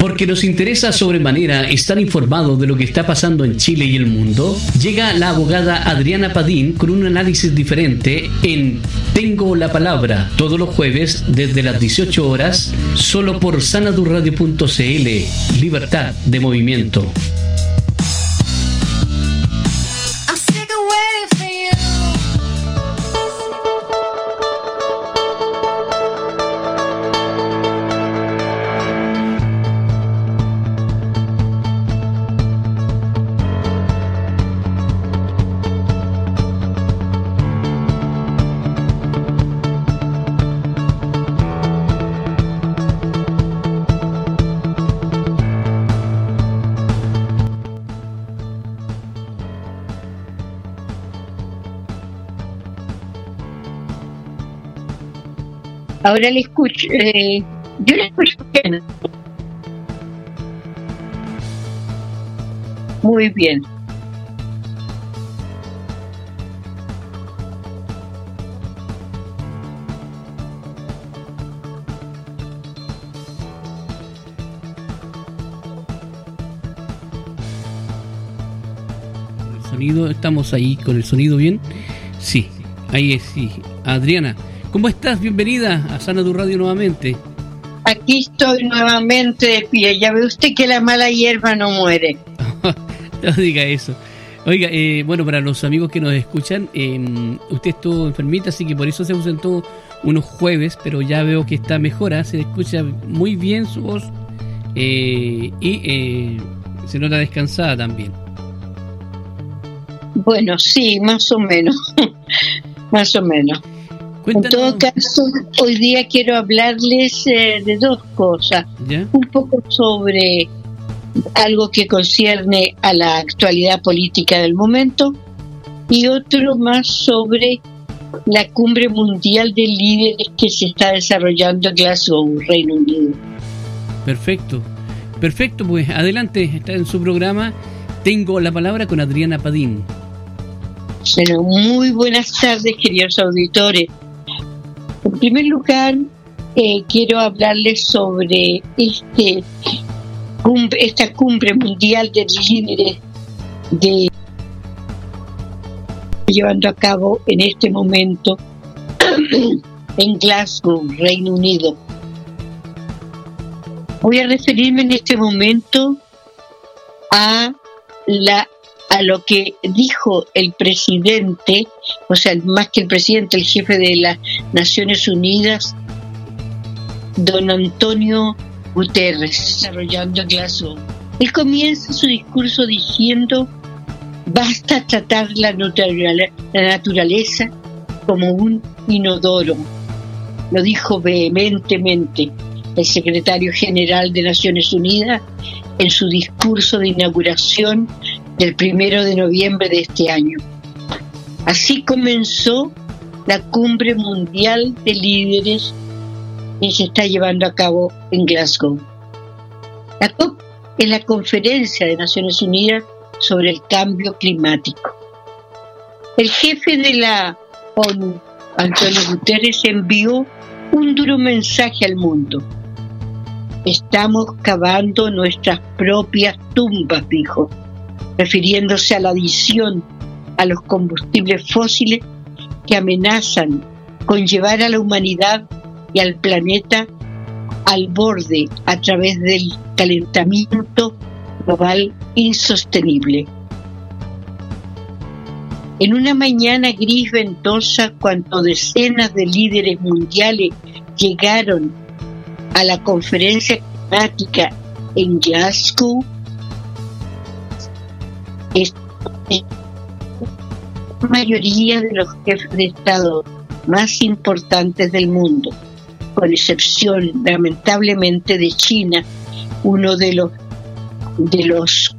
Porque nos interesa sobremanera estar informados de lo que está pasando en Chile y el mundo, llega la abogada Adriana Padín con un análisis diferente en Tengo la Palabra, todos los jueves desde las 18 horas, solo por sanadurradio.cl, libertad de movimiento. Ahora le escucho, eh, yo le escucho bien. Muy bien. Estamos ahí con el sonido bien. Sí, ahí es, sí. Adriana, ¿Cómo estás? Bienvenida a Sana Tu Radio nuevamente. Aquí estoy nuevamente de pie. Ya ve usted que la mala hierba no muere. no diga eso. Oiga, eh, bueno, para los amigos que nos escuchan, em, usted estuvo enfermita, así que por eso se ausentó unos jueves, pero ya veo que está mejor, ¿ah? se escucha muy bien su voz eh, y eh, se nota descansada también. Bueno, sí, más o menos, más o menos. En todo caso, hoy día quiero hablarles eh, de dos cosas. Un poco sobre algo que concierne a la actualidad política del momento y otro más sobre la cumbre mundial de líderes que se está desarrollando en Glasgow, Reino Unido. Perfecto, perfecto, pues adelante, está en su programa. Tengo la palabra con Adriana Padín. Bueno, muy buenas tardes, queridos auditores. En primer lugar, eh, quiero hablarles sobre este esta cumbre mundial de líderes de llevando a cabo en este momento en Glasgow, Reino Unido. Voy a referirme en este momento a la a lo que dijo el presidente, o sea, más que el presidente, el jefe de las Naciones Unidas, don Antonio Guterres, desarrollando Glasgow. Él comienza su discurso diciendo, basta tratar la, la naturaleza como un inodoro. Lo dijo vehementemente el secretario general de Naciones Unidas en su discurso de inauguración del primero de noviembre de este año. Así comenzó la cumbre mundial de líderes que se está llevando a cabo en Glasgow. La COP es la conferencia de Naciones Unidas sobre el cambio climático. El jefe de la ONU, Antonio Guterres, envió un duro mensaje al mundo. Estamos cavando nuestras propias tumbas, dijo refiriéndose a la adición a los combustibles fósiles que amenazan con llevar a la humanidad y al planeta al borde a través del calentamiento global insostenible. En una mañana gris ventosa, cuando decenas de líderes mundiales llegaron a la conferencia climática en Glasgow, la mayoría de los jefes de Estado más importantes del mundo, con excepción lamentablemente de China, uno de los de los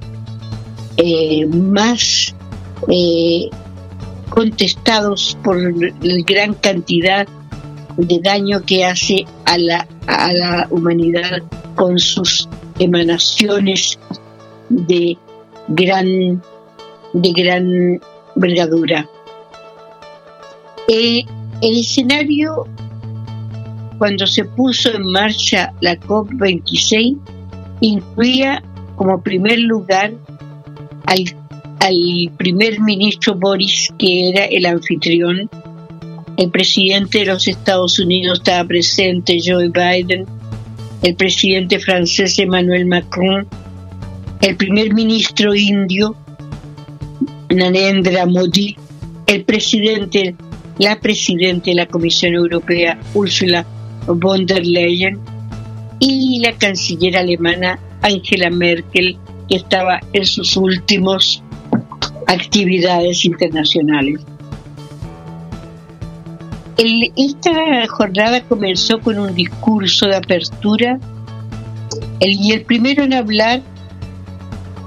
eh, más eh, contestados por la gran cantidad de daño que hace a la, a la humanidad con sus emanaciones de gran, de gran envergadura. Eh, el escenario, cuando se puso en marcha la COP26, incluía como primer lugar al, al primer ministro Boris, que era el anfitrión, el presidente de los Estados Unidos estaba presente, Joe Biden, el presidente francés Emmanuel Macron, el primer ministro indio Narendra Modi, el presidente, la presidenta de la Comisión Europea Ursula von der Leyen y la canciller alemana Angela Merkel, que estaba en sus últimos actividades internacionales. esta jornada comenzó con un discurso de apertura y el primero en hablar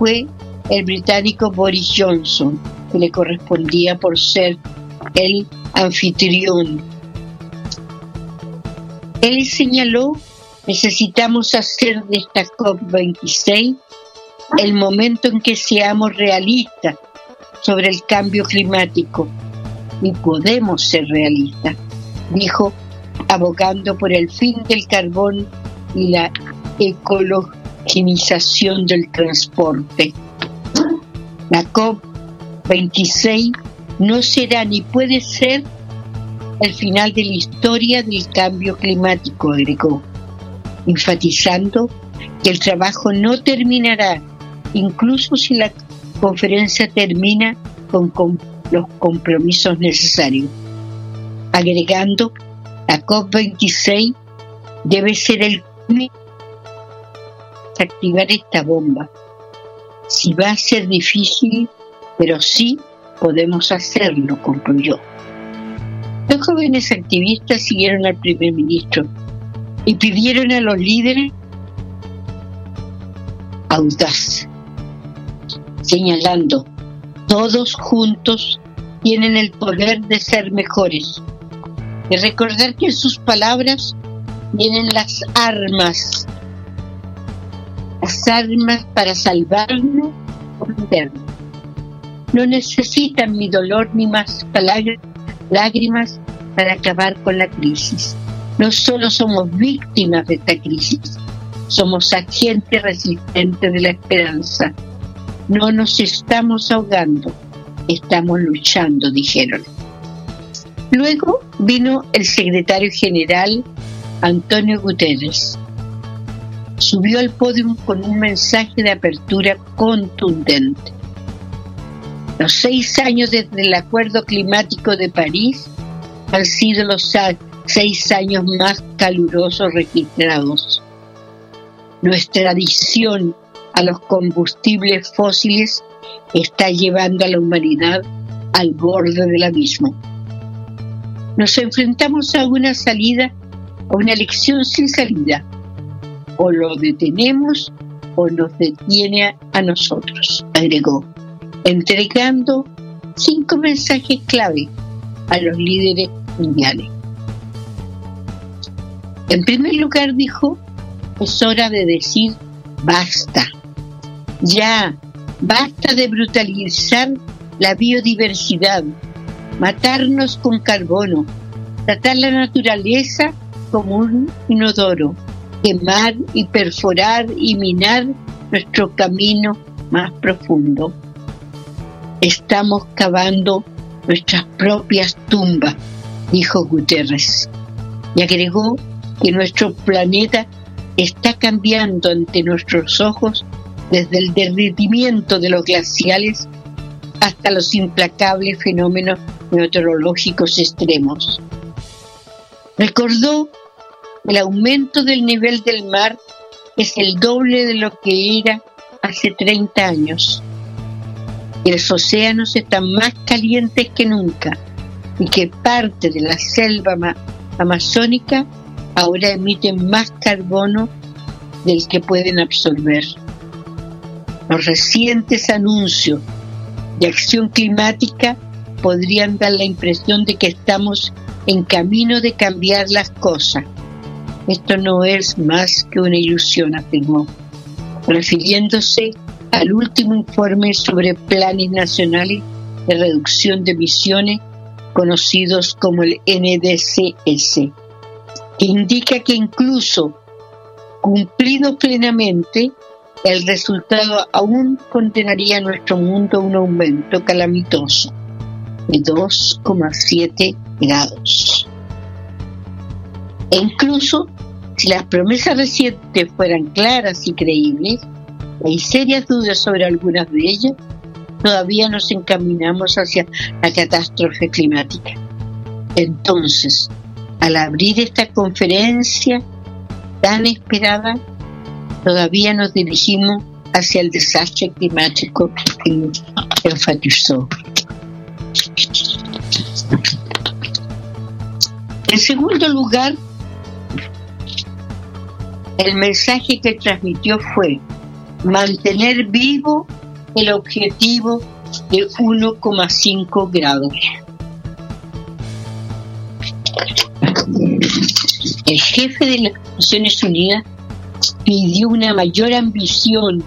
fue el británico Boris Johnson, que le correspondía por ser el anfitrión. Él señaló, necesitamos hacer de esta COP26 el momento en que seamos realistas sobre el cambio climático. Y podemos ser realistas, dijo, abogando por el fin del carbón y la ecologinización del transporte. La COP26 no será ni puede ser el final de la historia del cambio climático, agregó, enfatizando que el trabajo no terminará, incluso si la conferencia termina con, los compromisos necesarios. Agregando, la COP26 debe ser el activar esta bomba si va a ser difícil, pero sí podemos hacerlo, concluyó. Los jóvenes activistas siguieron al primer ministro y pidieron a los líderes audaz, señalando, todos juntos tienen el poder de ser mejores, y recordar que sus palabras tienen las armas las armas para salvarnos o No necesitan mi dolor ni más lágrimas para acabar con la crisis. No solo somos víctimas de esta crisis, somos agentes resistentes de la esperanza. No nos estamos ahogando, estamos luchando, dijeron. Luego vino el secretario general Antonio Guterres subió al podio con un mensaje de apertura contundente. Los seis años desde el Acuerdo Climático de París han sido los seis años más calurosos registrados. Nuestra adicción a los combustibles fósiles está llevando a la humanidad al borde del abismo. Nos enfrentamos a una salida, a una elección sin salida o lo detenemos o nos detiene a nosotros, agregó, entregando cinco mensajes clave a los líderes mundiales. En primer lugar dijo, es hora de decir basta, ya, basta de brutalizar la biodiversidad, matarnos con carbono, tratar la naturaleza como un inodoro, quemar y perforar y minar nuestro camino más profundo. Estamos cavando nuestras propias tumbas, dijo Guterres, y agregó que nuestro planeta está cambiando ante nuestros ojos desde el derretimiento de los glaciales hasta los implacables fenómenos meteorológicos extremos. Recordó el aumento del nivel del mar es el doble de lo que era hace 30 años. Los océanos están más calientes que nunca y que parte de la selva amazónica ahora emiten más carbono del que pueden absorber. Los recientes anuncios de acción climática podrían dar la impresión de que estamos en camino de cambiar las cosas esto no es más que una ilusión, afirmó, refiriéndose al último informe sobre planes nacionales de reducción de emisiones conocidos como el NDCS, que indica que incluso cumplido plenamente el resultado aún condenaría a nuestro mundo a un aumento calamitoso de 2,7 grados. E incluso si las promesas recientes fueran claras y creíbles, hay serias dudas sobre algunas de ellas, todavía nos encaminamos hacia la catástrofe climática. Entonces, al abrir esta conferencia tan esperada, todavía nos dirigimos hacia el desastre climático que enfatizó. En segundo lugar, el mensaje que transmitió fue mantener vivo el objetivo de 1,5 grados. El jefe de las Naciones Unidas pidió una mayor ambición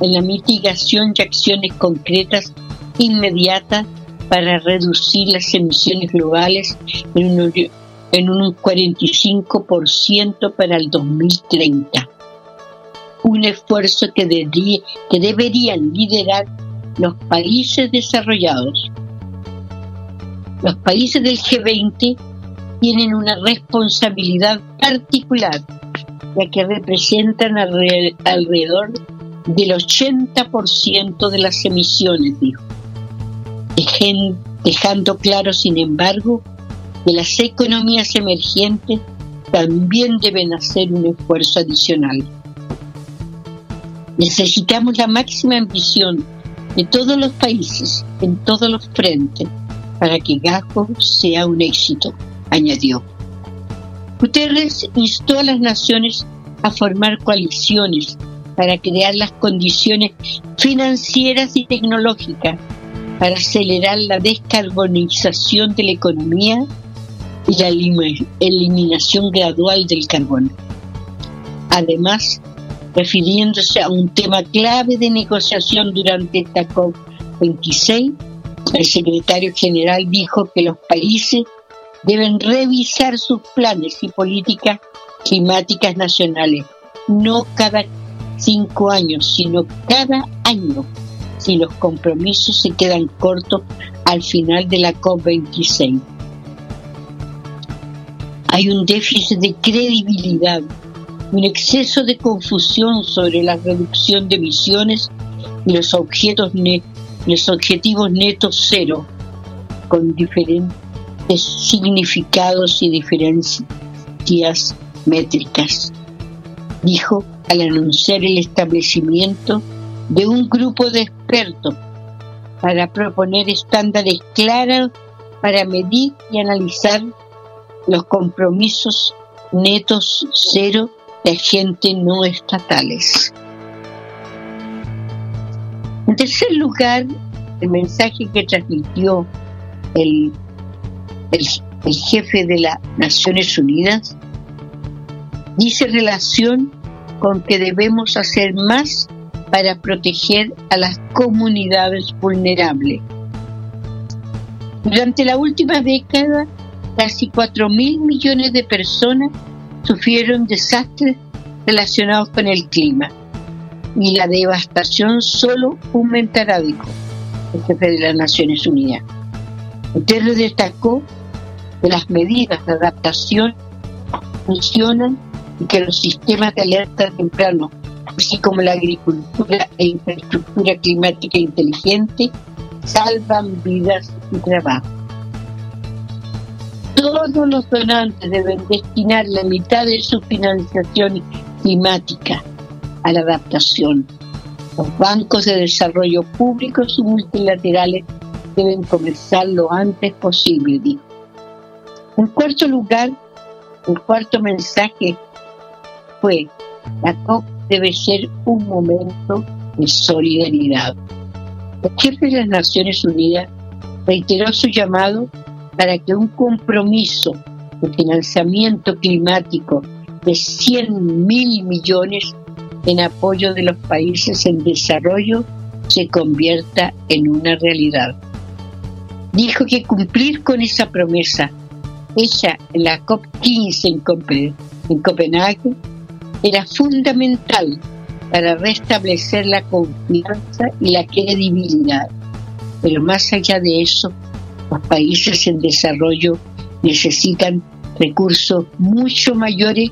en la mitigación y acciones concretas inmediatas para reducir las emisiones globales en un, en un 45% para el 2030. Un esfuerzo que, deberían liderar los países desarrollados. Los países del G20 tienen una responsabilidad particular, ya que representan alrededor del 80% de las emisiones, dijo. dejando claro, sin embargo, que las economías emergentes también deben hacer un esfuerzo adicional. Necesitamos la máxima ambición de todos los países, en todos los frentes, para que GACO sea un éxito, añadió. Guterres instó a las naciones a formar coaliciones para crear las condiciones financieras y tecnológicas para acelerar la descarbonización de la economía y la eliminación gradual del carbón. Además, refiriéndose a un tema clave de negociación durante esta COP26, el secretario general dijo que los países deben revisar sus planes y políticas climáticas nacionales, no cada cinco años, sino cada año, si los compromisos se quedan cortos al final de la COP26. Hay un déficit de credibilidad, un exceso de confusión sobre la reducción de emisiones y los, objetos los objetivos netos cero, con diferentes significados y diferencias métricas, dijo al anunciar el establecimiento de un grupo de expertos para proponer estándares claros para medir y analizar los compromisos netos cero de agentes no estatales. En tercer lugar, el mensaje que transmitió el, el, jefe de las Naciones Unidas dice relación con que debemos hacer más para proteger a las comunidades vulnerables. Durante la última década, casi 4 mil millones de personas sufrieron desastres relacionados con el clima y la devastación solo aumentará, dijo el jefe de las Naciones Unidas. Guterres destacó que las medidas de adaptación funcionan y que los sistemas de alerta temprano, así como la agricultura e infraestructura climática inteligente, salvan vidas y trabajo todos los donantes deben destinar la mitad de su financiación climática a la adaptación. Los bancos de desarrollo públicos y multilaterales deben comenzar lo antes posible, dijo. En cuarto lugar, el cuarto mensaje fue, la COP debe ser un momento de solidaridad. El jefe de las Naciones Unidas reiteró su llamado para que un compromiso de financiamiento climático de 100 mil millones en apoyo de los países en desarrollo se convierta en una realidad. Dijo que cumplir con esa promesa hecha en la COP15 en, en Copenhague era fundamental para restablecer la confianza y la credibilidad. Pero más allá de eso, los países en desarrollo necesitan recursos mucho mayores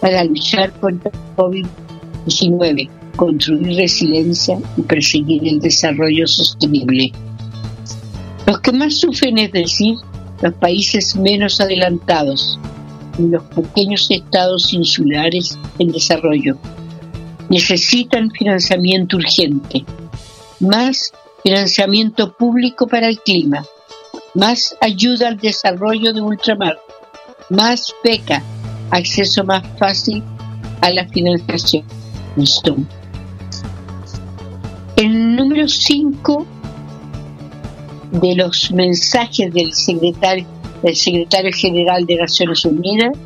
para luchar contra el COVID-19, construir resiliencia y perseguir el desarrollo sostenible. Los que más sufren, es decir, los países menos adelantados y los pequeños estados insulares en desarrollo, necesitan financiamiento urgente, más financiamiento público para el clima, más ayuda al desarrollo de ultramar, más beca, acceso más fácil a la financiación. El número 5 de los mensajes del secretario, del secretario general de Naciones Unidas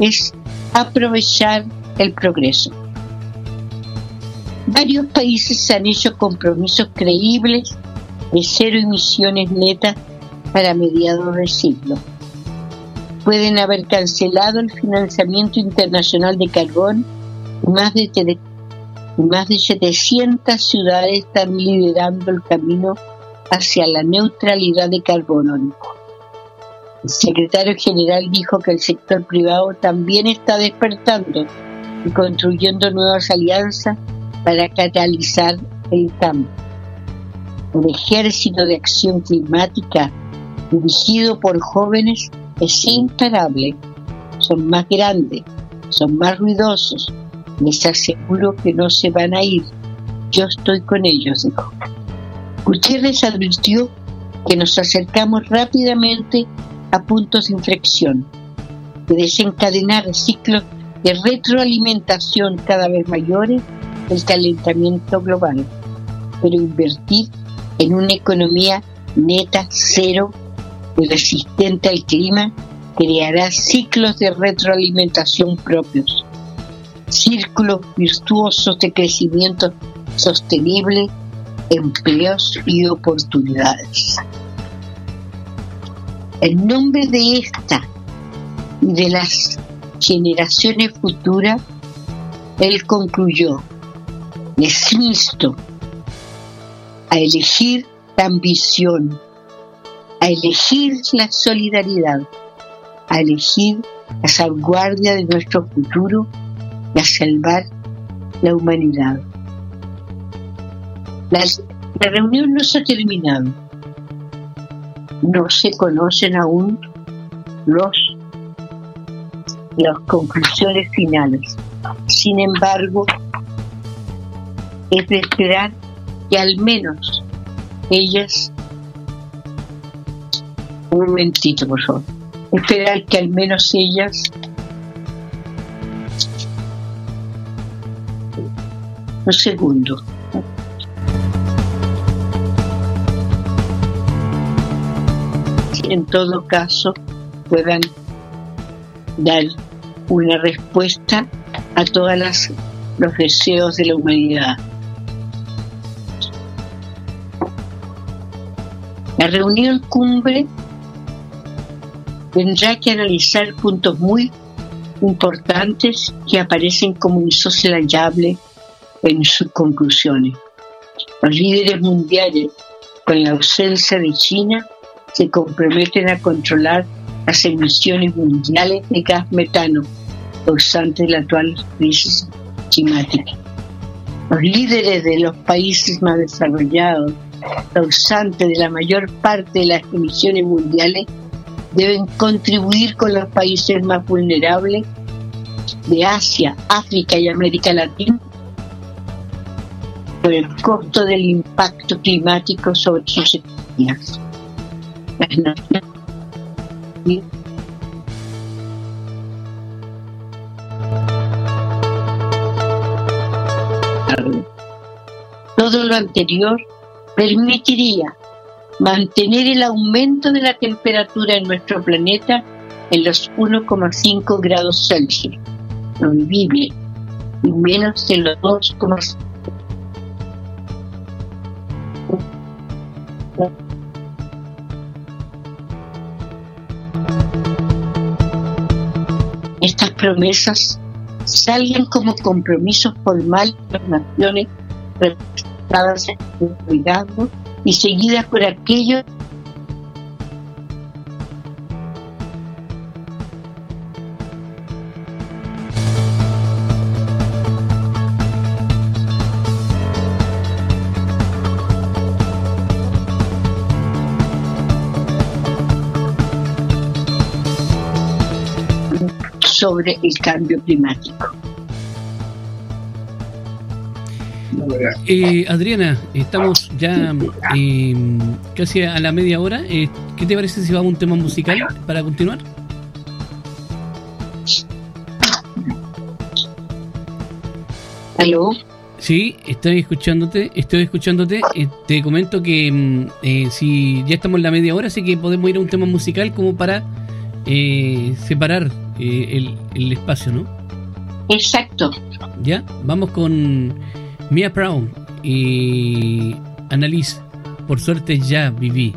es aprovechar el progreso. Varios países han hecho compromisos creíbles de cero emisiones netas para mediados del siglo. Pueden haber cancelado el financiamiento internacional de carbón y más de, más de 700 ciudades están liderando el camino hacia la neutralidad de carbono. El secretario general dijo que el sector privado también está despertando y construyendo nuevas alianzas para catalizar el cambio. El ejército de acción climática dirigido por jóvenes es imparable. Son más grandes, son más ruidosos. Les aseguro que no se van a ir. Yo estoy con ellos, dijo. Gutiérrez advirtió que nos acercamos rápidamente a puntos de inflexión, de desencadenar ciclos de retroalimentación cada vez mayores del calentamiento global, pero invertir en una economía neta cero y resistente al clima creará ciclos de retroalimentación propios, círculos virtuosos de crecimiento sostenible, empleos y oportunidades. En nombre de esta y de las generaciones futuras, él concluyó, les insto a elegir la ambición, a elegir la solidaridad, a elegir la salvaguardia de nuestro futuro y a salvar la humanidad. La, reunión no se ha terminado. No se conocen aún los, las conclusiones finales. Sin embargo, es de esperar que al menos ellas un momentito, por favor. Esperar que al menos ellas un segundo. En todo caso, puedan dar una respuesta a todos los deseos de la humanidad. La reunión cumbre tendrá que analizar puntos muy importantes que aparecen como insoslayable en sus conclusiones. Los líderes mundiales, con la ausencia de China, se comprometen a controlar las emisiones mundiales de gas metano causante la actual crisis climática. Los líderes de los países más desarrollados, causantes de la mayor parte de las emisiones mundiales, deben contribuir con los países más vulnerables de Asia, África y América Latina por el costo del impacto climático sobre sus economías. Todo lo anterior permitiría mantener el aumento de la temperatura en nuestro planeta en los 1,5 grados Celsius, no vivible, y menos de los 2,5 Estas promesas salgan como compromisos formales de las naciones representadas en el cuidado y seguidas por aquellos sobre el cambio climático. Eh, Adriana, estamos ya eh, casi a la media hora. Eh, ¿Qué te parece si vamos a un tema musical para continuar? ¿Aló? Sí, estoy escuchándote, estoy escuchándote. Eh, te comento que mm, eh, si ya estamos en la media hora, así que podemos ir a un tema musical como para eh, separar el, el espacio, ¿no? Exacto. Ya, vamos con Mia Brown y Annalise. Por suerte ya viví.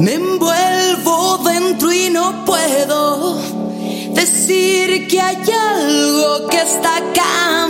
Me envuelvo dentro y no puedo decir que hay algo que está cambiando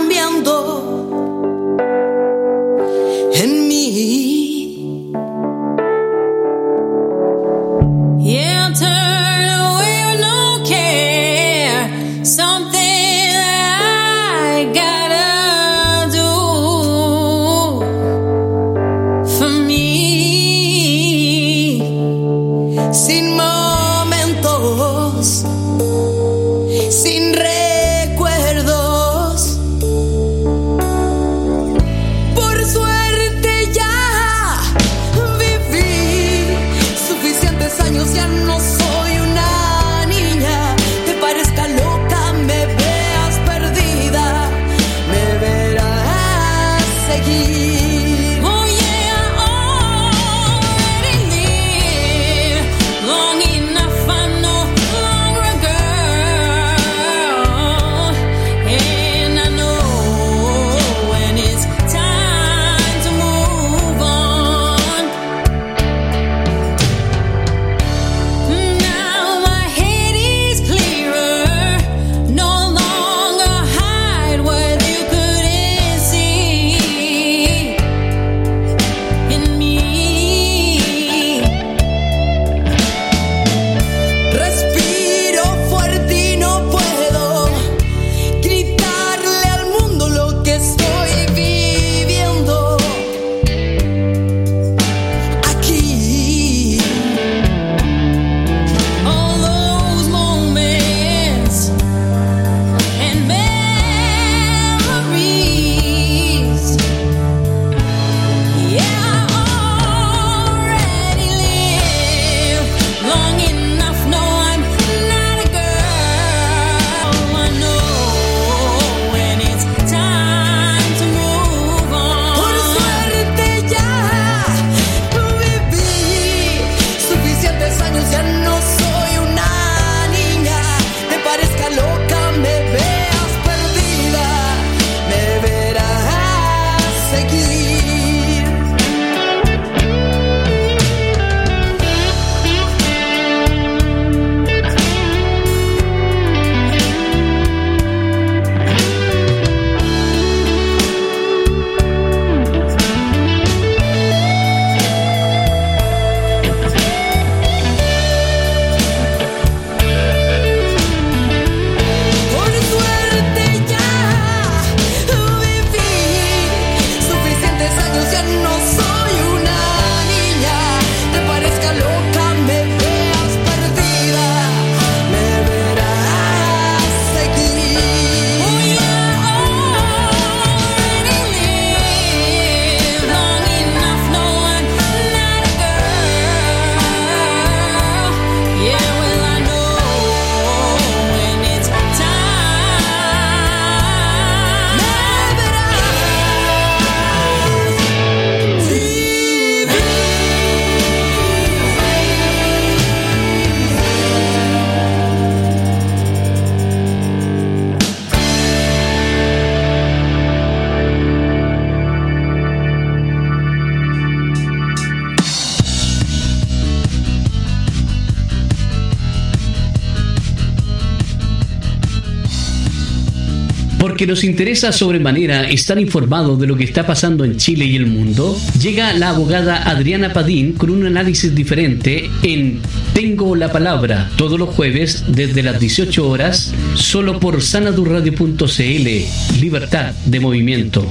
Porque nos interesa sobremanera estar informados de lo que está pasando en Chile y el mundo, llega la abogada Adriana Padín con un análisis diferente en Tengo la Palabra, todos los jueves desde las 18 horas, solo por sanadurradio.cl, libertad de movimiento.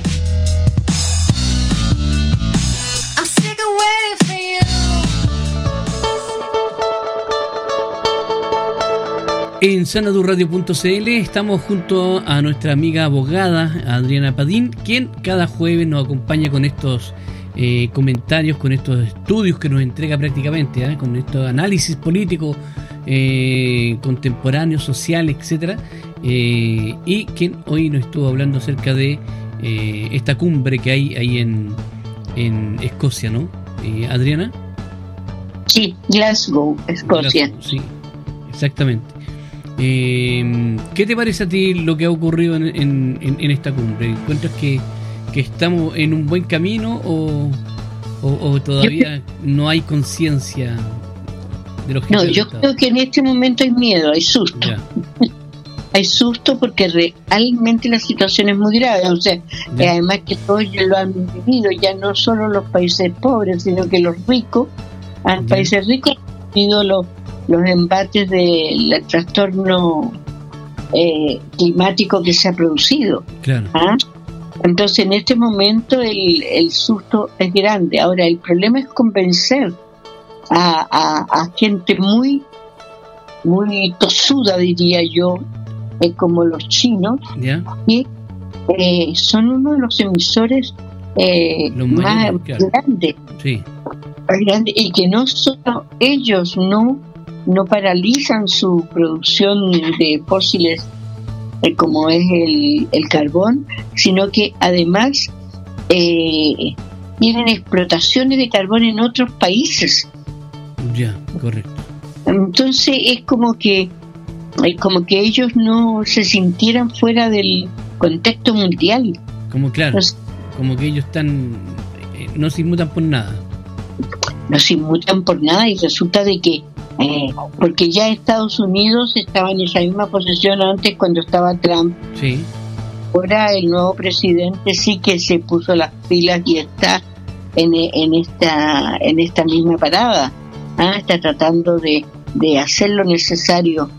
En sanadurradio.cl estamos junto a nuestra amiga abogada Adriana Padín, quien cada jueves nos acompaña con estos eh, comentarios, con estos estudios que nos entrega prácticamente, ¿eh? con estos análisis políticos eh, contemporáneos, sociales, etcétera, y quien hoy nos estuvo hablando acerca de esta cumbre que hay ahí en, en Escocia, ¿no? Adriana. Sí, Glasgow, Escocia. Glasgow, Sí, exactamente. Eh, ¿Qué te parece a ti lo que ha ocurrido en, en- en- en esta cumbre? ¿Encuentras que, que estamos en un buen camino o, o- o todavía no hay conciencia de los No, jefes de yo creo que en este momento hay miedo, hay susto. Ya, Hay susto porque realmente la situación es muy grave. O sea, ya, y además que todos ya lo han vivido, ya no solo los países pobres, sino que los ricos, los países ricos han vivido los, los embates del trastorno eh, climático que se ha producido. claro. ¿ah? Entonces, en este momento el, el susto es grande. Ahora, el problema es convencer a, a- a gente muy, muy tosuda, diría yo, eh, como los chinos, ¿Ya? que eh, son uno de los emisores eh, Los más mayores, claro. grandes, Sí, más grandes, y que no solo ellos no, no paralizan su producción de fósiles eh, como es el, el carbón, sino que además eh, tienen explotaciones de carbón en otros países. ya, correcto. Entonces es como que es como que ellos no se sintieran fuera del contexto mundial. Como claro, como que ellos están, eh, no se inmutan por nada. no se inmutan por nada y resulta de que eh, porque ya Estados Unidos estaba en esa misma posición antes cuando estaba Trump Sí, ahora el nuevo presidente sí que se puso las pilas y está en, en esta en esta misma parada ¿ah? está tratando de, de hacer lo necesario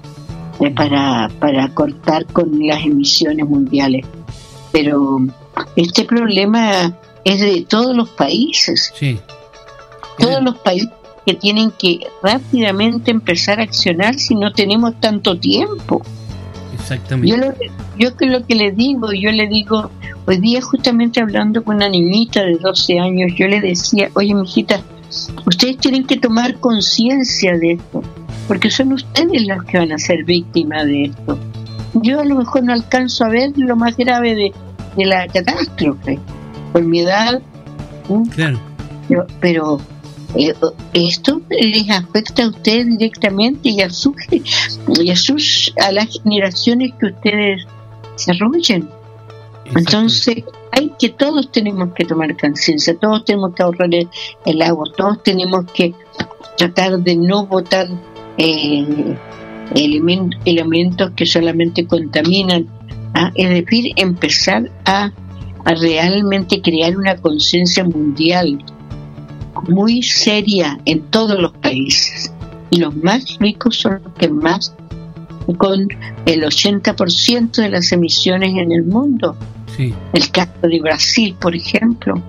eh, para, para cortar con las emisiones mundiales pero este problema es de todos los países sí. todos los países que tienen que rápidamente empezar a accionar si no tenemos tanto tiempo. Exactamente. Yo lo, yo que lo que le digo, yo le digo, hoy día justamente hablando con una niñita de 12 años, yo le decía, oye, mijita, ustedes tienen que tomar conciencia de esto, porque son ustedes los que van a ser víctimas de esto. Yo a lo mejor no alcanzo a ver lo más grave de, de la catástrofe, por mi edad, pero, pero, esto les afecta a ustedes directamente y a sus y a sus a las generaciones que ustedes desarrollen entonces hay que todos tenemos que tomar conciencia todos tenemos que ahorrar el, el agua todos tenemos que tratar de no botar eh, elemen- elementos que solamente contaminan ¿ah? es decir empezar a, a realmente crear una conciencia mundial muy seria en todos los países. Y los más ricos son los que más, con el 80% de las emisiones en el mundo. sí, El caso de Brasil, por ejemplo,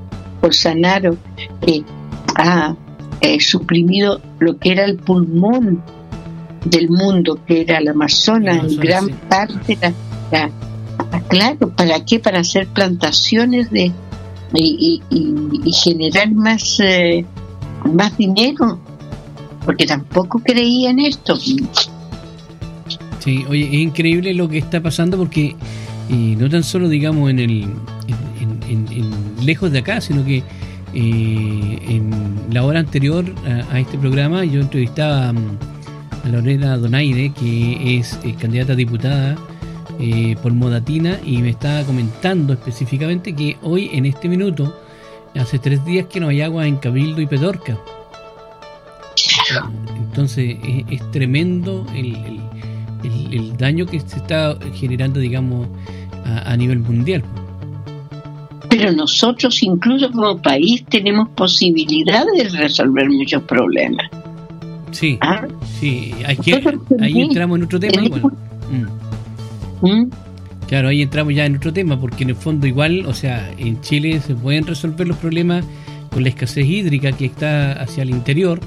Bolsonaro, que ha eh, suprimido lo que era el pulmón del mundo, que era el Amazonas, en gran sí. parte. La, la- claro, ¿para qué? Para hacer plantaciones de y, y- y- generar más, eh, más dinero, porque tampoco creía en esto. Sí, oye, es increíble lo que está pasando porque eh, no tan solo, digamos, en el en, en- lejos de acá, sino que eh, en la hora anterior a, a este programa yo entrevistaba mm, a Lorena Donaire, que es eh, candidata a diputada eh, por Modatina, y me estaba comentando específicamente que hoy, en este minuto, hace tres días que no hay agua en Cabildo y Pedorca. Entonces es, es tremendo el, el- el- el daño que se está generando, digamos, a, a nivel mundial. Pero nosotros, incluso como país, tenemos posibilidad de resolver muchos problemas. Sí, ¿ah? sí, aquí, ahí entramos en otro tema igual. Mm. ¿Mm? Claro, ahí entramos ya en otro tema, porque en el fondo igual, o sea, en Chile se pueden resolver los problemas con la escasez hídrica que está hacia el interior,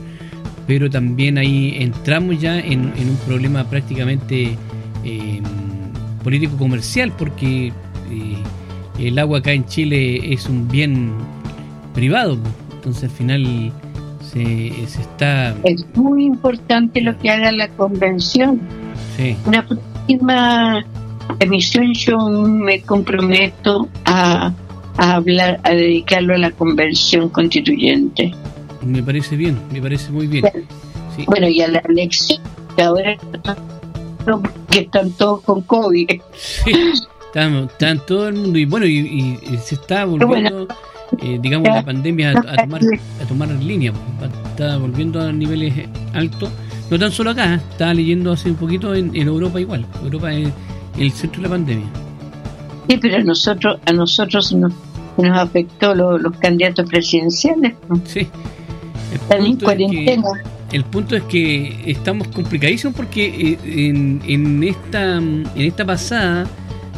pero también ahí entramos ya en, en un problema prácticamente eh, político-comercial, porque eh, el agua acá en Chile es un bien privado, entonces al final se, se está... Es muy importante lo que haga la convención. Sí, Una próxima emisión yo me comprometo a, a hablar, a dedicarlo a la convención constituyente. me parece bien, me parece muy bien. Sí. Bueno, y a la elección, que ahora que están todos con COVID. Sí, está, está en todo el mundo y bueno, y, y- se está volviendo, eh, digamos, la pandemia a, a tomar a tomar línea, pues, está volviendo a niveles altos, no tan solo acá, ¿eh? estaba leyendo hace un poquito en, en Europa igual, Europa es el centro de la pandemia. Sí, pero a nosotros, a nosotros nos, nos afectó lo- los candidatos presidenciales. ¿no? Sí. El Están en punto, es que, cuarentena. el punto es que estamos complicadísimos porque eh, en, en esta en esta pasada,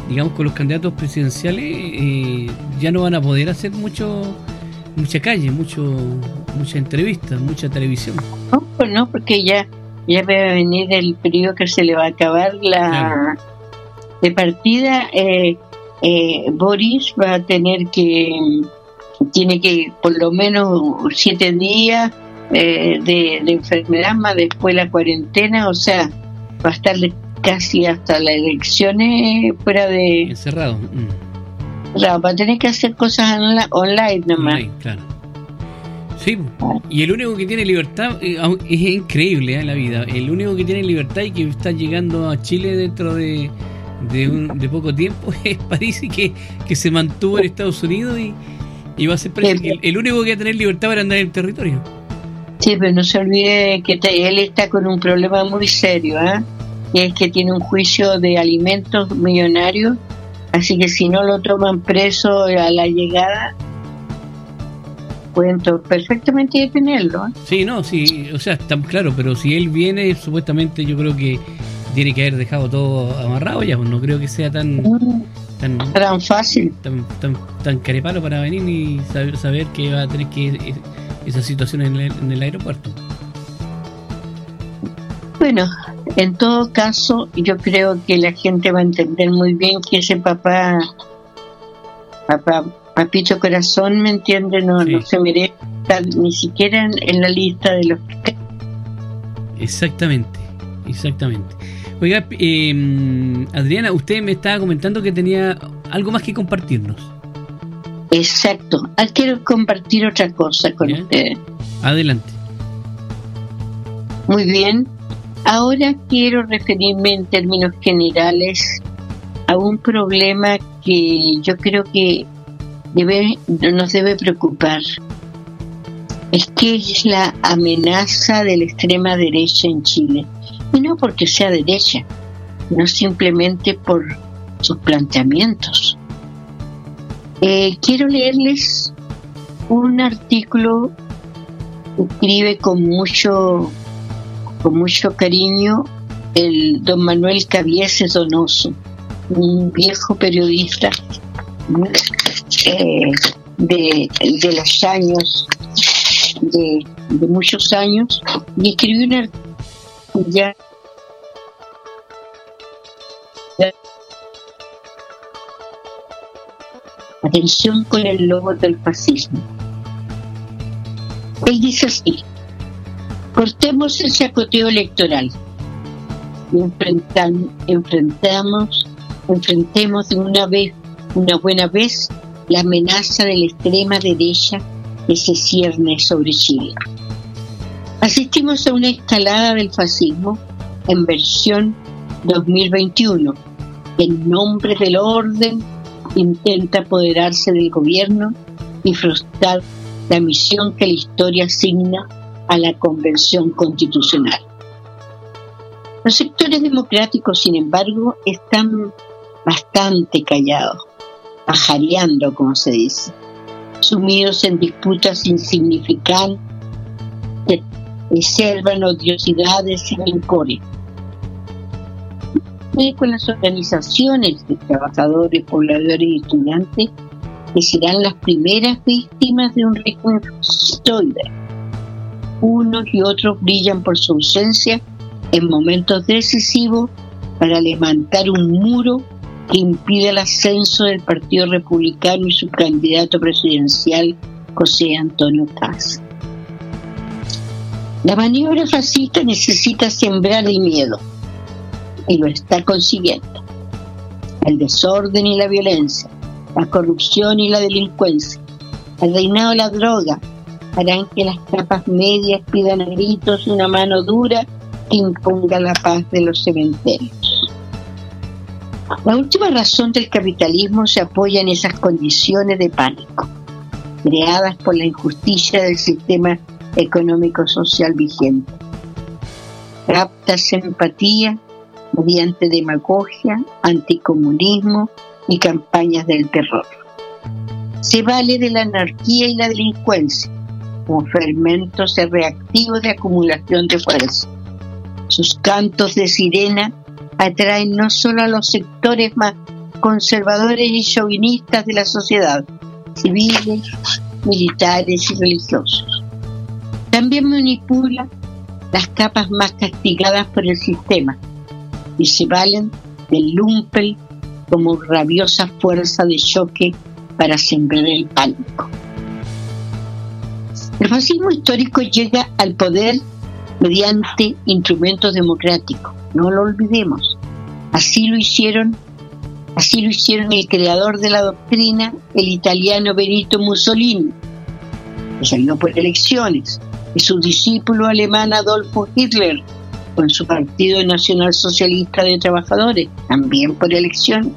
digamos con los candidatos presidenciales, eh, ya no van a poder hacer mucho mucha calle, mucho mucha entrevista, mucha televisión. No, pues no, porque ya, ya va a venir el periodo que se le va a acabar la Claro. De partida. eh, eh, Boris va a tener que, tiene que por lo menos siete días eh, de, de enfermedad, más después la cuarentena, o sea, va a estar casi hasta las elecciones fuera de... Encerrado. mm, O sea, va a tener que hacer cosas onla- online nomás. online, claro. Sí, y el único que tiene libertad eh, es increíble ¿eh? la vida. El único que tiene libertad y que está llegando a Chile dentro de, de, un- de poco tiempo es París y que, que se mantuvo en Estados Unidos y, y va a ser que el, el único que va a tener libertad para andar en el territorio. Sí, pero no se olvide que te- él está con un problema muy serio, ¿ah? que es que tiene un juicio de alimentos millonarios, así que si no lo toman preso a la llegada, pueden perfectamente detenerlo. ¿ah? Sí, no, sí, o sea, está claro, pero si él viene, supuestamente yo creo que tiene que haber dejado todo amarrado ya, pues no creo que sea tan tan Tan fácil. tan, tan, tan carepalo para venir y saber, saber que va a tener que eh, esa situación en el, en el aeropuerto. Bueno, en todo caso, yo creo que la gente va a entender muy bien que ese papá, papá, papito corazón, ¿me entiende? No, Sí. no se merece estar ni siquiera en, en la lista de los Exactamente, exactamente. Oiga, eh, Adriana, usted me estaba comentando que tenía algo más que compartirnos. Exacto. Ah, quiero compartir otra cosa con ¿Ya? ustedes. Adelante. Muy bien. Ahora quiero referirme en términos generales a un problema que yo creo que debe, nos debe preocupar. Es que es la amenaza de la extrema derecha en Chile. Y no porque sea derecha, no simplemente por sus planteamientos. Eh, quiero leerles un artículo que escribe con mucho con mucho cariño el don Manuel Cavieses Donoso, un viejo periodista eh, de, de los años, de, de muchos años, y escribió un artículo ya Atención con el lobo del fascismo. Él dice así, cortemos el chacoteo electoral y enfrentan- enfrentamos, enfrentemos de una vez, una buena vez, la amenaza de la extrema derecha que se cierne sobre Chile. Asistimos a una escalada del fascismo en versión 2021, que en nombre del orden intenta apoderarse del gobierno y frustrar la misión que la historia asigna a la Convención Constitucional. Los sectores democráticos, sin embargo, están bastante callados, pajareando, como se dice, sumidos en disputas insignificantes, reservan odiosidades y rencores. Con las organizaciones de trabajadores, pobladores y estudiantes, que serán las primeras víctimas de un régimen fascistoide. Unos y otros brillan por su ausencia en momentos decisivos para levantar un muro que impide el ascenso del Partido Republicano y su candidato presidencial, José Antonio Caz. La maniobra fascista necesita sembrar el miedo y lo está consiguiendo. El desorden y la violencia, la corrupción y la delincuencia, el reinado de la droga harán que las capas medias pidan a gritos una mano dura que imponga la paz de los cementerios. La última razón del capitalismo se apoya en esas condiciones de pánico, creadas por la injusticia del sistema económico-social vigente. Capta empatía mediante demagogia, anticomunismo y campañas del terror. Se vale de la anarquía y la delincuencia como fermentos reactivos de acumulación de fuerza. Sus cantos de sirena atraen no solo a los sectores más conservadores y chauvinistas de la sociedad, civiles, militares y religiosos. También manipula las capas más castigadas por el sistema y se valen del lumpen como rabiosa fuerza de choque para sembrar el pánico. El fascismo histórico llega al poder mediante instrumentos democráticos, no lo olvidemos. Así lo hicieron, así lo hicieron el creador de la doctrina, el italiano Benito Mussolini, que salió por elecciones, y su discípulo alemán Adolfo Hitler, con su Partido Nacional Socialista de Trabajadores, también por elección.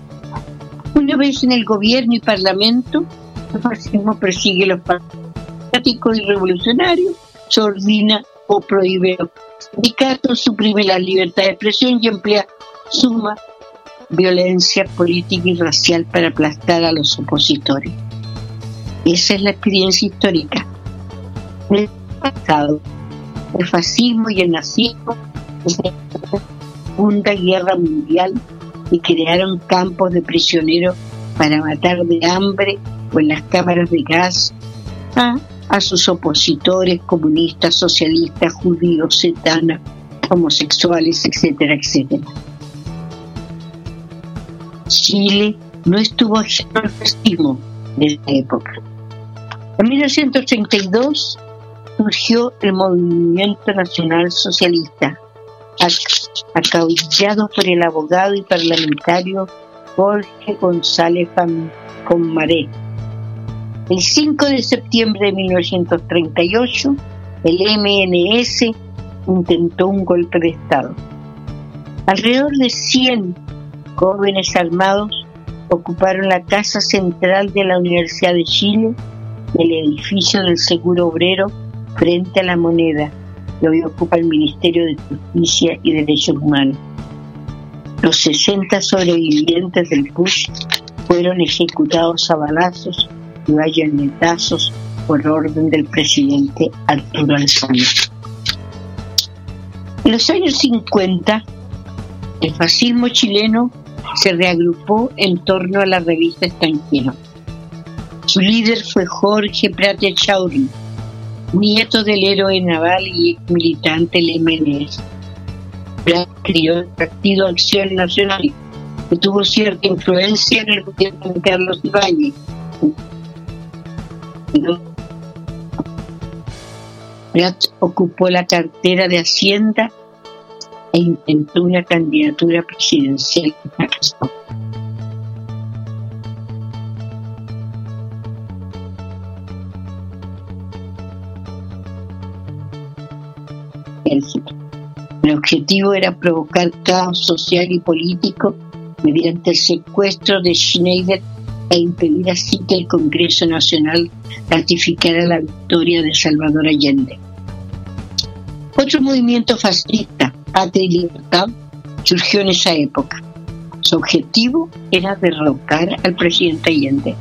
Una vez en el gobierno y parlamento, el fascismo persigue los patrióticos y revolucionarios, se ordina o prohíbe los sindicatos, suprime la libertad de expresión y emplea suma violencia política y racial para aplastar a los opositores. Esa es la experiencia histórica. El pasado, el fascismo y el nazismo Segunda Guerra Mundial y crearon campos de prisioneros para matar de hambre o en las cámaras de gas a, a sus opositores comunistas, socialistas, judíos, setanas, homosexuales, etcétera, etcétera. Chile no estuvo ajeno al fascismo de esa época. En 1932 surgió el Movimiento Nacional Socialista, acaudillado por el abogado y parlamentario Jorge González Conmaré. El 5 de septiembre de 1938, el MNS intentó un golpe de Estado. Alrededor de 100 jóvenes armados ocuparon la casa central de la Universidad de Chile, el edificio del Seguro Obrero, frente a la moneda que hoy ocupa el Ministerio de Justicia y Derechos Humanos. Los 60 sobrevivientes del push fueron ejecutados a balazos y bayonetazos por orden del presidente Arturo Alzano. En los años 50, el fascismo chileno se reagrupó en torno a la revista Extranjero. Su líder fue Jorge Prate Chauri, nieto del héroe naval y militante del MNS. Crió el Partido Acción Nacional, que tuvo cierta influencia en el gobierno de Carlos Ibáñez. Prat ocupó la cartera de Hacienda e intentó una candidatura presidencial que fracasó. El objetivo era provocar caos social y político mediante el secuestro de Schneider e impedir así que el Congreso Nacional ratificara la victoria de Salvador Allende. Otro movimiento fascista, Patria y Libertad, surgió en esa época. Su objetivo era derrocar al presidente Allende.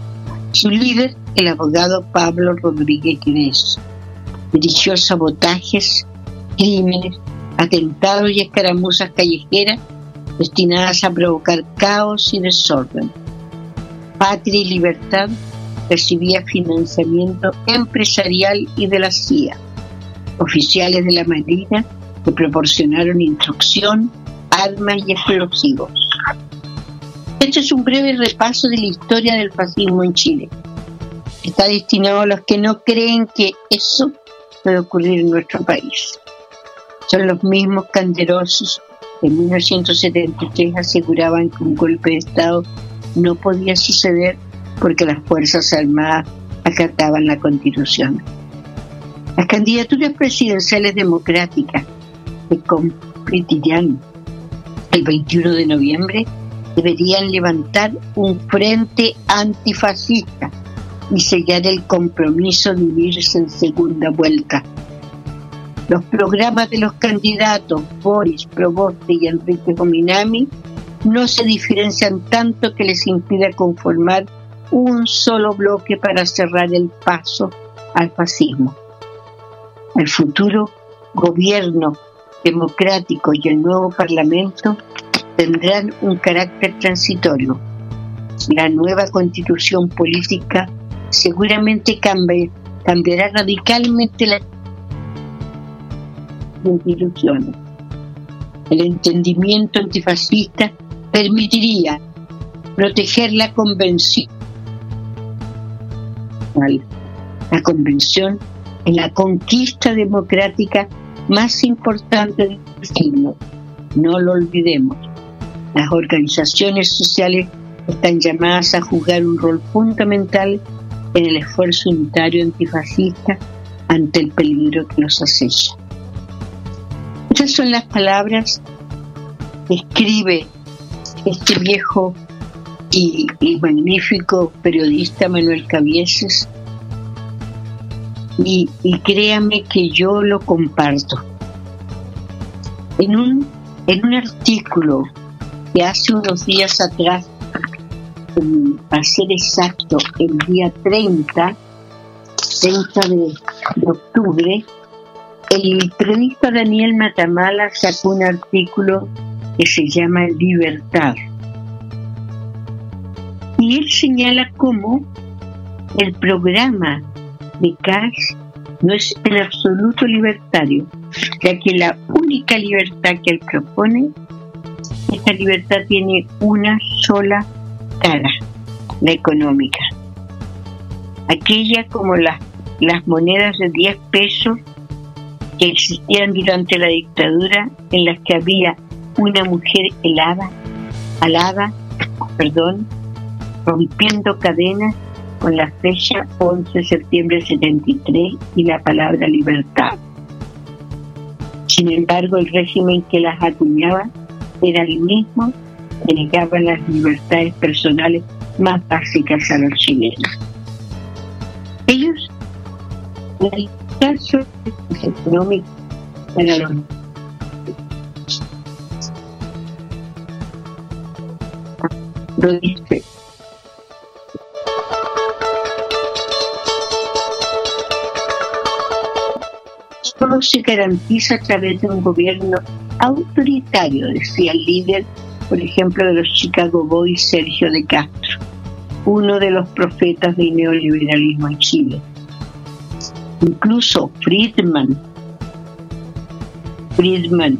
Su líder, el abogado Pablo Rodríguez Guinness, dirigió sabotajes, crímenes, atentados y escaramuzas callejeras destinadas a provocar caos y desorden. Patria y Libertad recibía financiamiento empresarial y de la CIA. Oficiales de la Marina le proporcionaron instrucción, armas y explosivos. Este es un breve repaso de la historia del fascismo en Chile. Está destinado a los que no creen que eso puede ocurrir en nuestro país. Son los mismos canderosos que en 1973 aseguraban que un golpe de Estado no podía suceder porque las Fuerzas Armadas acataban la Constitución. Las candidaturas presidenciales democráticas que competirían el 21 de noviembre deberían levantar un frente antifascista y sellar el compromiso de unirse en segunda vuelta. Los programas de los candidatos Boris Proboste y Enrique Gominami no se diferencian tanto que les impida conformar un solo bloque para cerrar el paso al fascismo. El futuro gobierno democrático y el nuevo parlamento tendrán un carácter transitorio. La nueva constitución política seguramente cambiará radicalmente las instituciones. El entendimiento antifascista permitiría proteger la convención. La convención es la conquista democrática más importante del siglo. No lo olvidemos. Las organizaciones sociales están llamadas a jugar un rol fundamental en el esfuerzo unitario antifascista ante el peligro que los acecha. Son las palabras que escribe este viejo y, magnífico periodista Manuel Cabieses y, créame que yo lo comparto. En un, en un artículo que hace unos días atrás, para ser exacto, el día 30, 30 de, de octubre, el periodista Daniel Matamala sacó un artículo que se llama Libertad. Y él señala cómo el programa de Cash no es en absoluto libertario, ya que la única libertad que él propone, esta libertad tiene una sola cara, la económica. Aquella como las monedas de 10 pesos que existían durante la dictadura en las que había una mujer helada, alada, perdón, rompiendo cadenas con la fecha 11 de septiembre de 73 y la palabra libertad. Sin embargo, el régimen que las acuñaba era el mismo que negaba las libertades personales más básicas a los chilenos. Ellos, la libertad solo es económica para los lo dice solo se garantiza a través de un gobierno autoritario, decía el líder, por ejemplo, de los Chicago Boys, Sergio de Castro, uno de los profetas del neoliberalismo en Chile. Incluso Friedman, Friedman,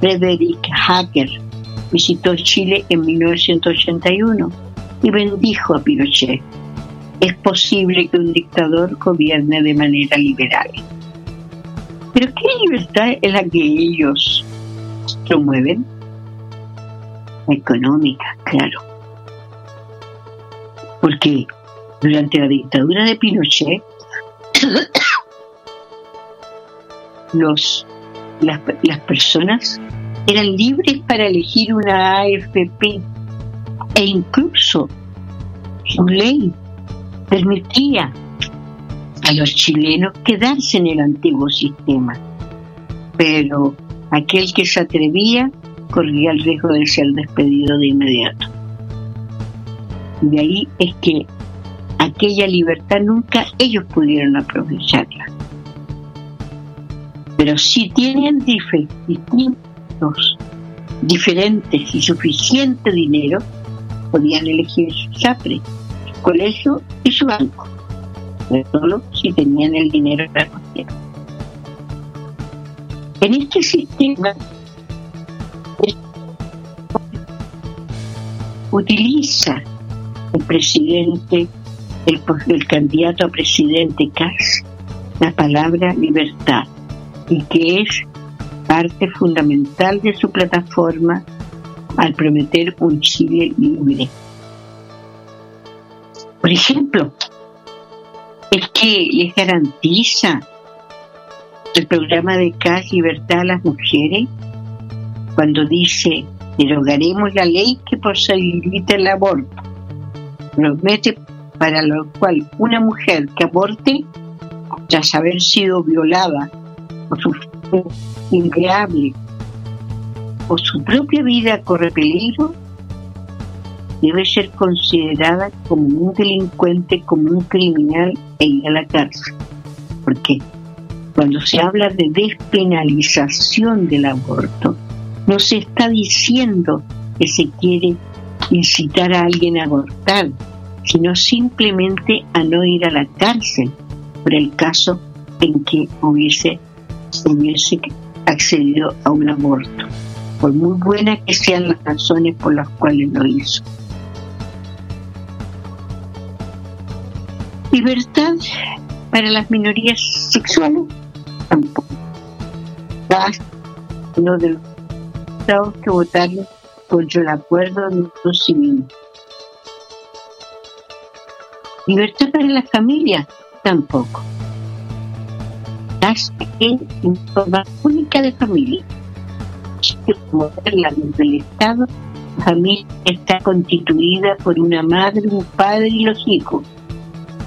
Frederick Hacker, visitó Chile en 1981 y bendijo a Pinochet. Es posible que un dictador gobierne de manera liberal. Pero ¿qué libertad es la que ellos promueven? Económica, claro. Porque durante la dictadura de Pinochet, los, las, las personas eran libres para elegir una AFP e incluso su ley permitía a los chilenos quedarse en el antiguo sistema. Pero aquel que se atrevía corría el riesgo de ser despedido de inmediato. De ahí es que aquella libertad nunca ellos pudieron aprovecharla. Pero si tienen distintos, diferentes y suficiente dinero, podían elegir su SAPRE, colegio y su banco. Pero solo si tenían el dinero para costear. En este sistema utiliza el presidente, el, el candidato a presidente Kass, la palabra libertad, y que es parte fundamental de su plataforma al prometer un Chile libre. Por ejemplo, el que les garantiza el programa de CAS Libertad a las mujeres cuando dice derogaremos la ley que posibilita el aborto. Promete para lo cual una mujer que aborte tras haber sido violada o sufrir ingrave o su propia vida corre peligro, debe ser considerada como un delincuente, como un criminal e ir a la cárcel. ¿Por qué? Cuando se habla de despenalización del aborto, no se está diciendo que se quiere incitar a alguien a abortar, sino simplemente a no ir a la cárcel por el caso en que hubiese, hubiese accedido a un aborto, por muy buenas que sean las razones por las cuales lo hizo. Libertad para las minorías sexuales tampoco. Uno de los estados que votaron contra el acuerdo de civil. Libertad para la familia tampoco. Las es forma única de familia. Como la del Estado, la familia está constituida por una madre, un padre y los hijos.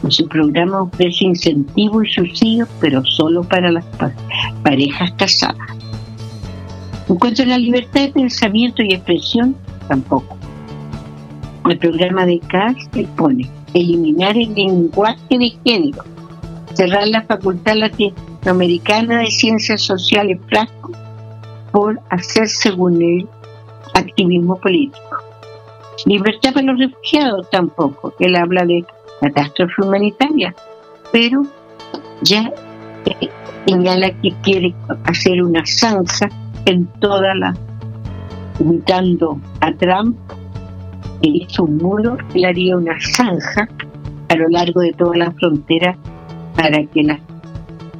En su programa ofrece incentivos y subsidios, pero solo para las pa- parejas casadas. En cuanto a la libertad de pensamiento y expresión, tampoco. El programa de CAS pone eliminar el lenguaje de género, cerrar la Facultad Latinoamericana de Ciencias Sociales Frasco por hacer, según él, activismo político. Libertad para los refugiados tampoco. Él habla de catástrofe humanitaria, pero ya eh, señala que quiere hacer una zanja en toda la, imitando a Trump, que hizo un muro, él haría una zanja a lo largo de toda la frontera para que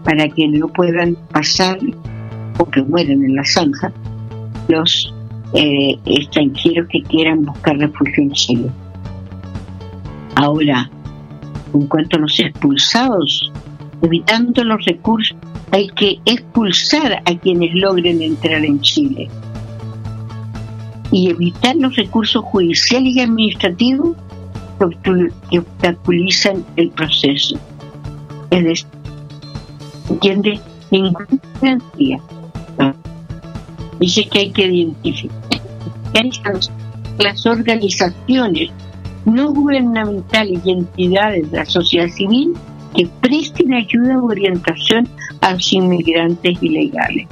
para que no puedan pasar o que mueran en la zanja los eh, extranjeros que quieran buscar refugio en Chile. Ahora, en cuanto a los expulsados, evitando los recursos, hay que expulsar a quienes logren entrar en Chile y evitar los recursos judiciales y administrativos que obstaculizan el proceso. Es decir, ¿entiende? Ninguna garantía. Dice que hay que identificar las organizaciones no gubernamentales y entidades de la sociedad civil que presten ayuda o orientación a los inmigrantes ilegales.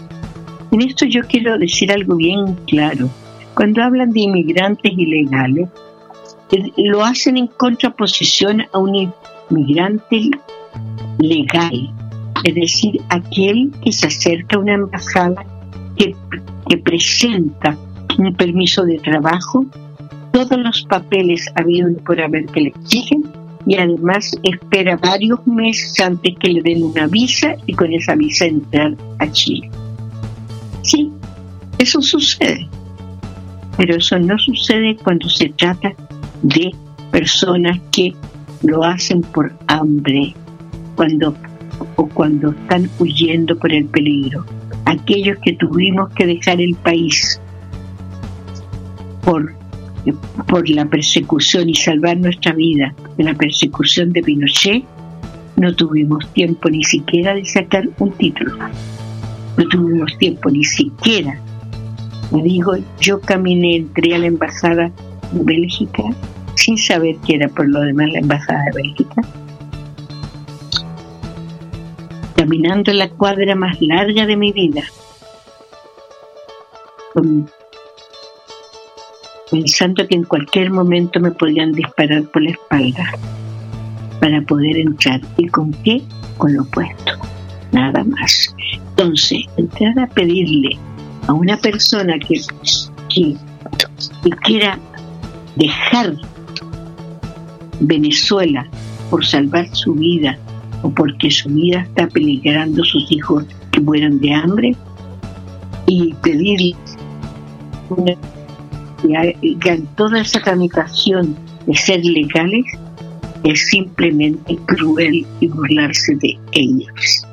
En esto yo quiero decir algo bien claro. Cuando hablan de inmigrantes ilegales, lo hacen en contraposición a un inmigrante legal, es decir, aquel que se acerca a una embajada que, que presenta un permiso de trabajo, todos los papeles habidos por haber que le exigen y además espera varios meses antes que le den una visa y con esa visa entrar a Chile. Sí, eso sucede, pero eso no sucede cuando se trata de personas que lo hacen por hambre, cuando o cuando están huyendo por el peligro. Aquellos que tuvimos que dejar el país por, por la persecución y salvar nuestra vida de la persecución de Pinochet, no tuvimos tiempo ni siquiera de sacar un título. No tuvimos tiempo ni siquiera Y digo, yo caminé, entré a la embajada de Bélgica sin saber que era por lo demás la embajada de Bélgica. Caminando la cuadra más larga de mi vida. Pensando que en cualquier momento me podían disparar por la espalda para poder entrar. ¿Y con qué? Con lo opuesto. Nada más. Entonces, entrar a pedirle a una persona que, quiera dejar Venezuela por salvar su vida o porque su vida está peligrando sus hijos que mueran de hambre y pedirle que hagan toda esa tramitación de ser legales es simplemente cruel y burlarse de ellos.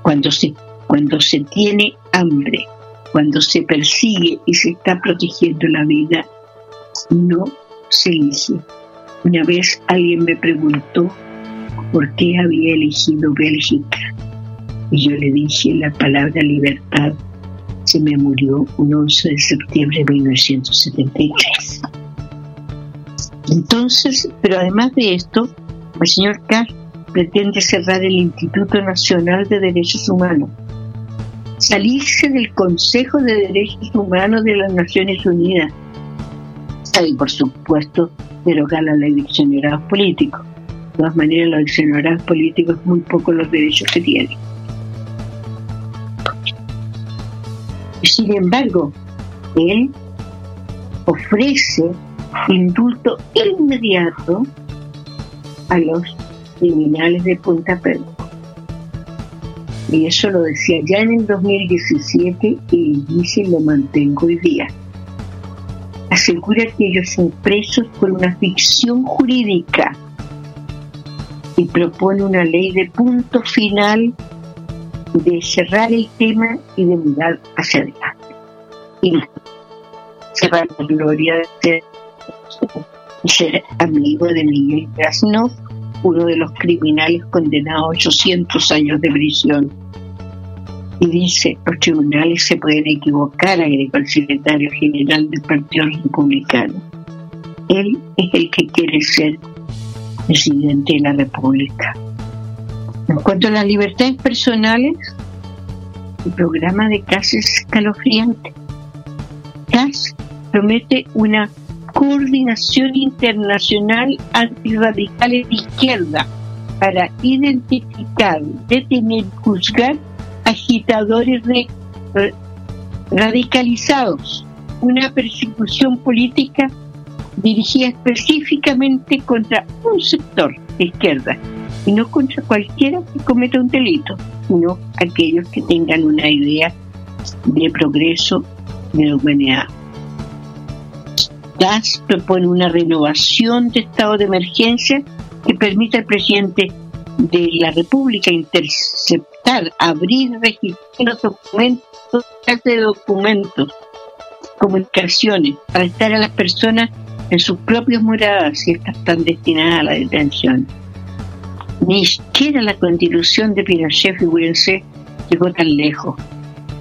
Cuando se, cuando se tiene hambre, cuando se persigue y se está protegiendo la vida, no se elige. Una vez alguien me preguntó por qué había elegido Bélgica y yo le dije la palabra libertad se me murió un 11 de septiembre de 1973. Entonces, pero además de esto, el señor Kass pretende cerrar el Instituto Nacional de Derechos Humanos, salirse del Consejo de Derechos Humanos de las Naciones Unidas y, por supuesto, derogar la ley de políticos. De todas maneras, los exonerados políticos muy pocos los derechos que tienen. Sin embargo, él ofrece indulto inmediato a los criminales de Punta Pedro. Y eso lo decía ya en el 2017 y dice lo mantengo hoy día. Asegura que ellos son presos una ficción jurídica y propone una ley de punto final de cerrar el tema y de mirar hacia adelante. Y cerrar la gloria de ser, ser amigo de Miguel Krasnov, uno de los criminales condenados a 800 años de prisión. Y dice, los tribunales se pueden equivocar, agregó el secretario general del Partido Republicano. Él es el que quiere ser presidente de la República. En cuanto a las libertades personales, el programa de CAS es escalofriante. CAS promete una coordinación internacional antirradicales de izquierda para identificar, detener, juzgar agitadores de, eh, radicalizados, una persecución política dirigida específicamente contra un sector de izquierda y no contra cualquiera que cometa un delito, sino aquellos que tengan una idea de progreso de la humanidad. GAS propone una renovación de estado de emergencia que permita al presidente de la República interceptar, abrir, registrar los documentos, de documentos, comunicaciones, para estar a las personas en sus propias moradas si estas están destinadas a la detención. Ni siquiera la constitución de Pinochet, figúrense, llegó tan lejos.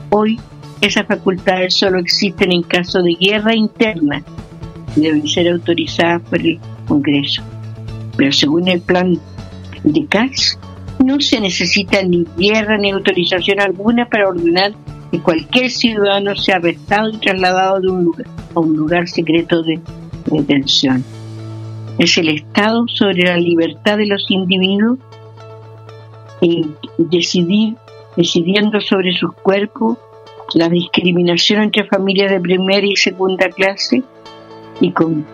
Hoy esas facultades solo existen en caso de guerra interna deben ser autorizadas por el Congreso. Pero según el plan de CAS, no se necesita ni guerra ni autorización alguna para ordenar que cualquier ciudadano sea arrestado y trasladado a un lugar secreto de detención. Es el Estado sobre la libertad de los individuos y decidir, decidiendo sobre sus cuerpos, la discriminación entre familias de primera y segunda clase y con,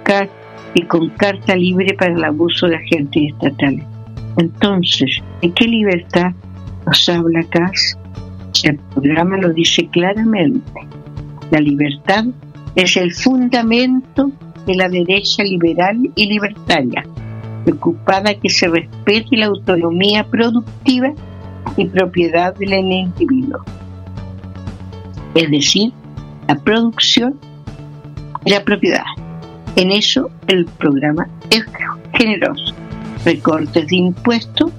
carta libre para el abuso de agentes estatales. Entonces, ¿de qué libertad nos habla CAS? El programa lo dice claramente. La libertad es el fundamento de la derecha liberal y libertaria, preocupada que se respete la autonomía productiva y propiedad del individuo. Es decir, la producción y la propiedad. En eso el programa es generoso. Recortes de impuestos,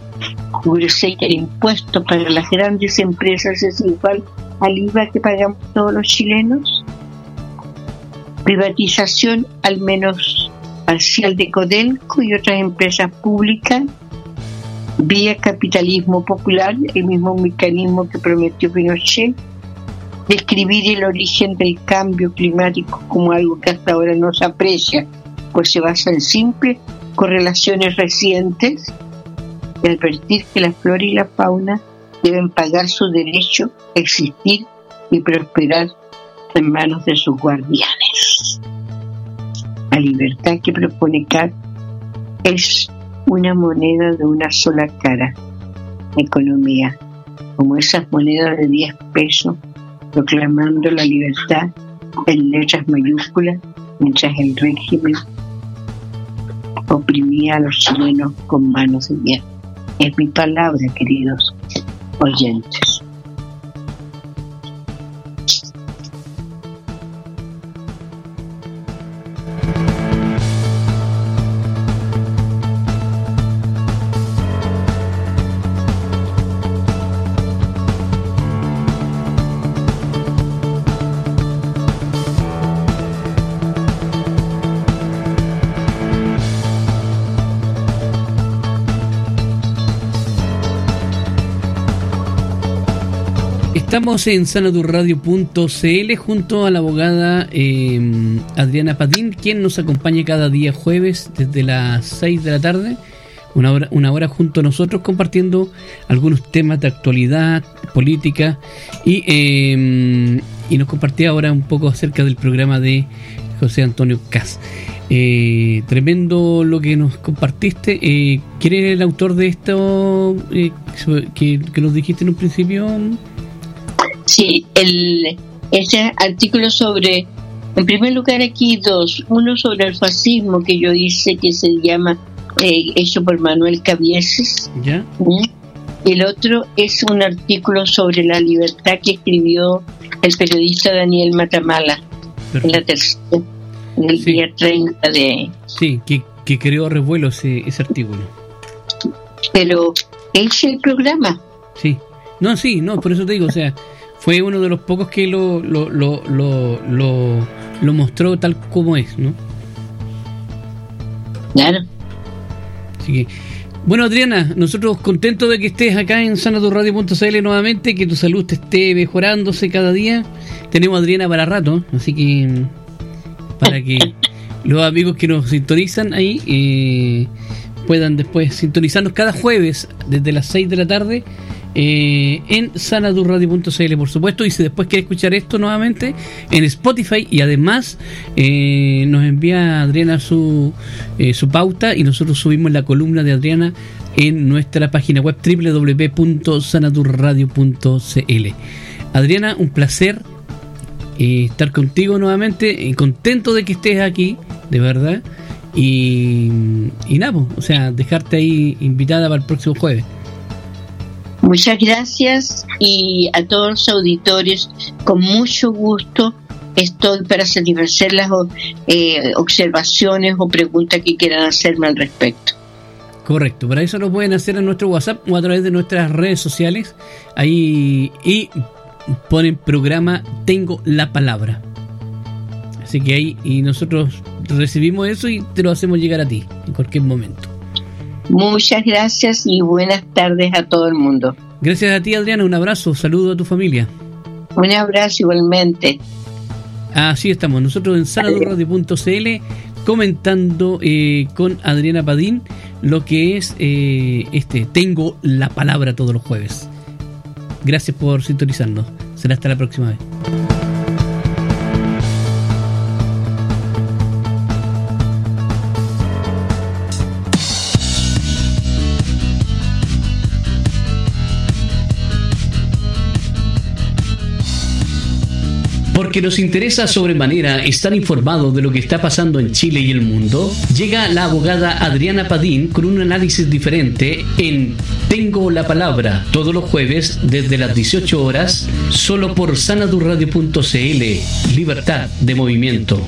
que el impuesto para las grandes empresas es igual al IVA que pagamos todos los chilenos, privatización al menos parcial de Codelco y otras empresas públicas, vía capitalismo popular, el mismo mecanismo que prometió Pinochet, describir el origen del cambio climático como algo que hasta ahora no se aprecia, pues se basa en simples correlaciones recientes, y advertir que la flora y la fauna deben pagar su derecho a existir y prosperar en manos de sus guardianes. La libertad que propone Kat es una moneda de una sola cara, economía, como esas monedas de 10 pesos, proclamando la libertad en letras mayúsculas, mientras el régimen oprimía a los chilenos con manos de hierro. Es mi palabra, queridos oyentes. Estamos en sanadurradio.cl junto a la abogada eh, Adriana Patín, quien nos acompaña cada día jueves desde las 6 de la tarde, una hora, una hora junto a nosotros compartiendo algunos temas de actualidad, política y, eh, y nos compartía ahora un poco acerca del programa de José Antonio Cas. Eh, tremendo lo que nos compartiste. Eh, ¿Quién es el autor de esto eh, que, que nos dijiste en un principio? Sí, el, ese artículo sobre, en primer lugar aquí dos, uno sobre el fascismo que yo hice que se llama, eh, hecho por Manuel Cabieses, ¿Ya? Y el otro es un artículo sobre la libertad que escribió el periodista Daniel Matamala en la tercera, en el Sí. día 30 de... Sí, que, que creó revuelo ese, ese artículo. Pero es el programa, Sí. No, sí, no, por eso te digo, o sea, fue uno de los pocos que lo, lo, lo, lo, lo, lo mostró tal como es, ¿no? claro. Así que, bueno, Adriana, nosotros contentos de que estés acá en sanaturradio.cl nuevamente, que tu salud te esté mejorándose cada día. Tenemos a Adriana para rato, así que para que los amigos que nos sintonizan ahí eh, puedan después sintonizarnos cada jueves desde las 6 de la tarde eh, en sanaturradio.cl por supuesto. Y si después quiere escuchar esto nuevamente en Spotify. Y además eh, nos envía Adriana su, eh, su pauta. Y nosotros subimos la columna de Adriana en nuestra página web www.sanaturradio.cl Adriana, un placer eh, estar contigo nuevamente, eh, contento de que estés aquí, de verdad. Y, y nada, o sea, dejarte ahí invitada para el próximo jueves. Muchas gracias y a todos los auditores, con mucho gusto estoy para satisfacer las eh, observaciones o preguntas que quieran hacerme al respecto. Correcto, para eso lo pueden hacer en nuestro WhatsApp o a través de nuestras redes sociales. Ahí y ponen programa Tengo la palabra. Así que ahí y nosotros recibimos eso y te lo hacemos llegar a ti en cualquier momento. Muchas gracias y buenas tardes a todo el mundo. Gracias a ti Adriana, un abrazo, saludo a tu familia. Un abrazo igualmente. Así estamos, nosotros en saladurradio.cl comentando eh, con Adriana Padín lo que es eh, este Tengo la palabra todos los jueves. Gracias por sintonizarnos. Será hasta la próxima vez. Porque nos interesa sobremanera estar informados de lo que está pasando en Chile y el mundo, llega la abogada Adriana Padín con un análisis diferente en Tengo la Palabra, todos los jueves desde las 18 horas, solo por sanadurradio.cl. Libertad de movimiento.